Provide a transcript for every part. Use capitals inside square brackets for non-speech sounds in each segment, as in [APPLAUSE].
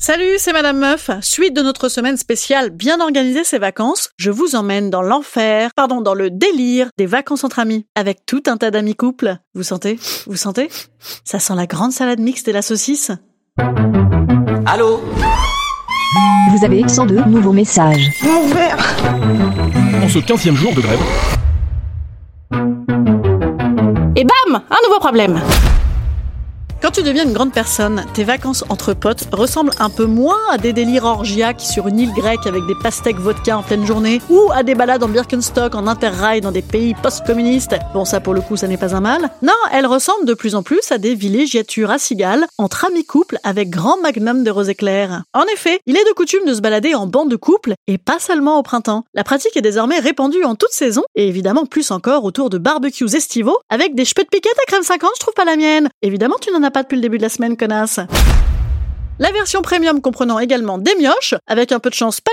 Salut, c'est Madame Meuf. Suite de notre semaine spéciale bien organiser ses vacances, je vous emmène dans l'enfer, pardon, dans le délire des vacances entre amis, avec tout un tas d'amis couples. Vous sentez? Vous sentez? Ça sent la grande salade mixte et la saucisse. Allô? Vous avez 102 nouveaux messages. En ce 15e jour de grève, Et bam Un nouveau problème quand tu deviens une grande personne, tes vacances entre potes ressemblent un peu moins à des délires orgiaques sur une île grecque avec des pastèques vodka en pleine journée ou à des balades en Birkenstock en interrail dans des pays post-communistes. Bon, ça pour le coup, ça n'est pas un mal. Non, elles ressemblent de plus en plus à des villégiatures à cigales entre amis couples avec grand magnum de rose éclair. En effet, il est de coutume de se balader en bande de couple et pas seulement au printemps. La pratique est désormais répandue en toute saison et évidemment plus encore autour de barbecues estivaux avec des cheveux de piquette à crème 50, je trouve pas la mienne. Évidemment, tu n'en as pas depuis le début de la semaine, connasse. La version premium comprenant également des mioches, avec un peu de chance pas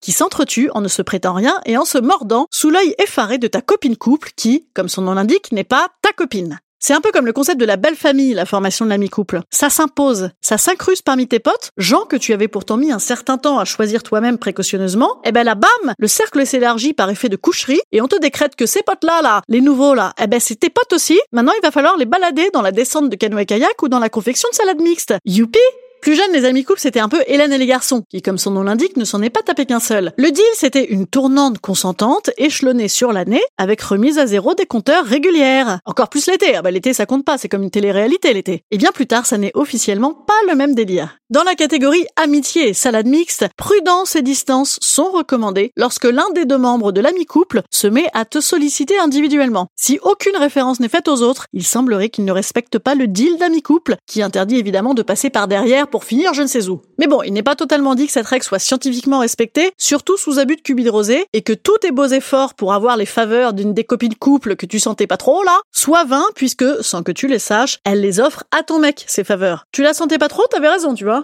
qui s'entretuent en ne se prêtant rien et en se mordant sous l'œil effaré de ta copine couple qui, comme son nom l'indique, n'est pas ta copine. C'est un peu comme le concept de la belle famille, la formation de l'ami couple. Ça s'impose, ça s'incruste parmi tes potes, gens que tu avais pourtant mis un certain temps à choisir toi-même précautionneusement, et ben là bam, le cercle s'élargit par effet de coucherie et on te décrète que ces potes-là, là, les nouveaux là, eh ben c'est tes potes aussi, maintenant il va falloir les balader dans la descente de canoë-kayak ou dans la confection de salade mixte. Youpi plus jeune, les amis couples, c'était un peu Hélène et les garçons, qui, comme son nom l'indique, ne s'en est pas tapé qu'un seul. Le deal, c'était une tournante consentante, échelonnée sur l'année, avec remise à zéro des compteurs régulières. Encore plus l'été. Ah bah l'été, ça compte pas, c'est comme une télé-réalité l'été. Et bien plus tard, ça n'est officiellement pas le même délire. Dans la catégorie amitié et salade mixte, prudence et distance sont recommandées lorsque l'un des deux membres de l'ami couple se met à te solliciter individuellement. Si aucune référence n'est faite aux autres, il semblerait qu'il ne respecte pas le deal d'ami couple, qui interdit évidemment de passer par derrière pour finir je ne sais où. Mais bon, il n'est pas totalement dit que cette règle soit scientifiquement respectée, surtout sous abus de rosé, et que tous tes beaux efforts pour avoir les faveurs d'une des copines couple que tu sentais pas trop là, soient vains puisque, sans que tu les saches, elle les offre à ton mec, ces faveurs. Tu la sentais pas trop, t'avais raison, tu vois.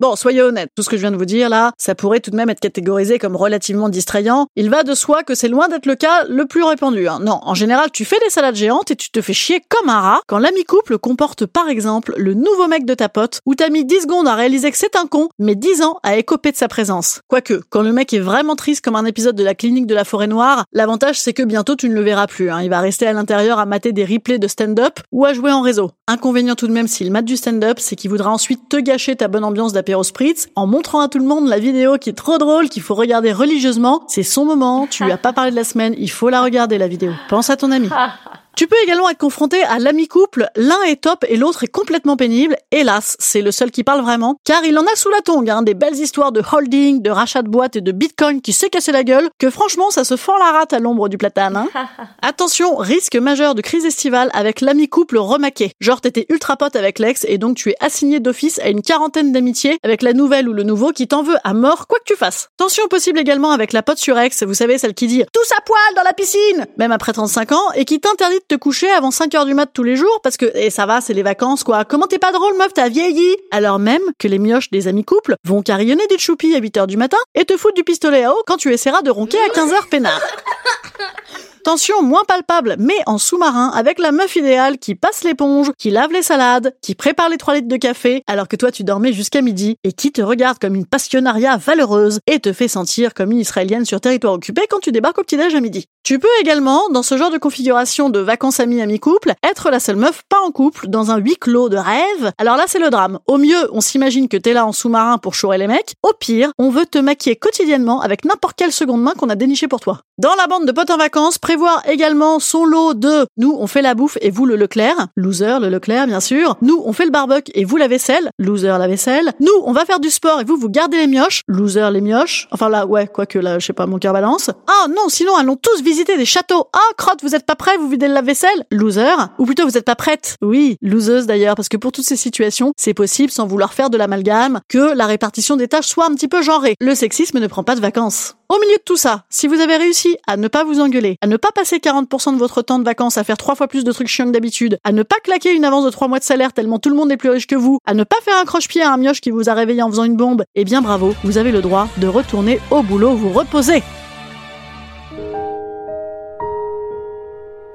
Bon, soyez honnête, tout ce que je viens de vous dire là, ça pourrait tout de même être catégorisé comme relativement distrayant. Il va de soi que c'est loin d'être le cas le plus répandu. Hein. Non, en général, tu fais des salades géantes et tu te fais chier comme un rat quand l'ami couple comporte par exemple le nouveau mec de ta pote où t'as mis 10 secondes à réaliser que c'est un con, mais 10 ans à écoper de sa présence. Quoique, quand le mec est vraiment triste comme un épisode de la clinique de la forêt noire, l'avantage c'est que bientôt tu ne le verras plus. Hein. Il va rester à l'intérieur à mater des replays de stand-up ou à jouer en réseau. Inconvénient tout de même s'il mate du stand-up, c'est qu'il voudra ensuite te gâcher ta bonne ambiance d'apéro spritz en montrant à tout le monde la vidéo qui est trop drôle qu'il faut regarder religieusement. C'est son moment, tu lui as pas parlé de la semaine, il faut la regarder la vidéo. Pense à ton ami. [LAUGHS] Tu peux également être confronté à l'ami couple, l'un est top et l'autre est complètement pénible. Hélas, c'est le seul qui parle vraiment, car il en a sous la tongue, hein, des belles histoires de holding, de rachat de boîtes et de bitcoin qui s'est cassé la gueule, que franchement ça se fend la rate à l'ombre du platane. Hein. [LAUGHS] Attention, risque majeur de crise estivale avec l'ami couple remaqué. Genre t'étais ultra pote avec l'ex et donc tu es assigné d'office à une quarantaine d'amitiés avec la nouvelle ou le nouveau qui t'en veut à mort quoi que tu fasses. Tension possible également avec la pote sur ex, vous savez celle qui dit tous à poil dans la piscine, même après 35 ans, et qui t'interdit de te coucher avant 5 heures du mat tous les jours parce que, et ça va, c'est les vacances quoi. Comment t'es pas drôle meuf, t'as vieilli? Alors même que les mioches des amis couples vont carillonner des choupis à 8 heures du matin et te foutre du pistolet à eau quand tu essaieras de ronquer à 15 heures peinard. [LAUGHS] Tension moins palpable, mais en sous-marin, avec la meuf idéale qui passe l'éponge, qui lave les salades, qui prépare les 3 litres de café, alors que toi tu dormais jusqu'à midi, et qui te regarde comme une passionnariat valeureuse et te fait sentir comme une israélienne sur territoire occupé quand tu débarques au petit-déj à midi. Tu peux également, dans ce genre de configuration de vacances amis amis couple, être la seule meuf pas en couple dans un huis clos de rêve. Alors là, c'est le drame. Au mieux, on s'imagine que t'es là en sous-marin pour chourer les mecs. Au pire, on veut te maquiller quotidiennement avec n'importe quelle seconde main qu'on a déniché pour toi. Dans la bande de potes en vacances, prévoir également son lot de nous, on fait la bouffe et vous le Leclerc. Loser, le Leclerc, bien sûr. Nous, on fait le barbecue et vous la vaisselle. Loser, la vaisselle. Nous, on va faire du sport et vous, vous gardez les mioches. Loser, les mioches. Enfin là, ouais, quoique là, je sais pas, mon cœur balance. Ah non, sinon, allons tous visiter des châteaux. Ah, crotte, vous êtes pas prêts, vous videz la vaisselle. Loser. Ou plutôt, vous êtes pas prête. Oui, loseuse d'ailleurs, parce que pour toutes ces situations, c'est possible, sans vouloir faire de l'amalgame, que la répartition des tâches soit un petit peu genrée. Le sexisme ne prend pas de vacances. Au milieu de tout ça, si vous avez réussi à ne pas vous engueuler, à ne pas passer 40% de votre temps de vacances à faire trois fois plus de trucs chiants que d'habitude, à ne pas claquer une avance de trois mois de salaire tellement tout le monde est plus riche que vous, à ne pas faire un croche-pied à un mioche qui vous a réveillé en faisant une bombe, eh bien bravo, vous avez le droit de retourner au boulot vous reposer.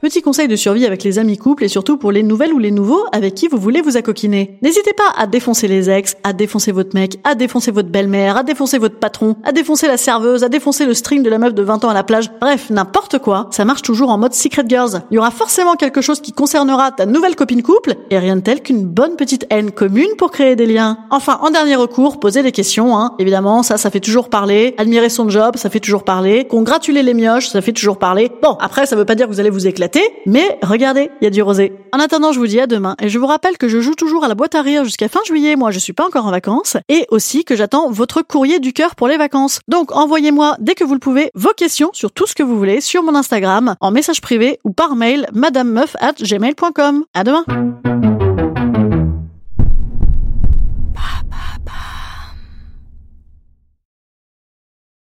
Petit conseil de survie avec les amis couples et surtout pour les nouvelles ou les nouveaux avec qui vous voulez vous accoquiner. N'hésitez pas à défoncer les ex, à défoncer votre mec, à défoncer votre belle-mère, à défoncer votre patron, à défoncer la serveuse, à défoncer le string de la meuf de 20 ans à la plage. Bref, n'importe quoi, ça marche toujours en mode Secret Girls. Il y aura forcément quelque chose qui concernera ta nouvelle copine couple et rien de tel qu'une bonne petite haine commune pour créer des liens. Enfin, en dernier recours, posez des questions, hein. Évidemment, ça, ça fait toujours parler. Admirer son job, ça fait toujours parler. Congratuler les mioches, ça fait toujours parler. Bon, après, ça veut pas dire que vous allez vous éclater mais regardez, il y a du rosé. En attendant, je vous dis à demain et je vous rappelle que je joue toujours à la boîte à rire jusqu'à fin juillet. Moi, je suis pas encore en vacances et aussi que j'attends votre courrier du cœur pour les vacances. Donc, envoyez-moi dès que vous le pouvez vos questions sur tout ce que vous voulez sur mon Instagram, en message privé ou par mail madamemeuf at gmail.com. À demain!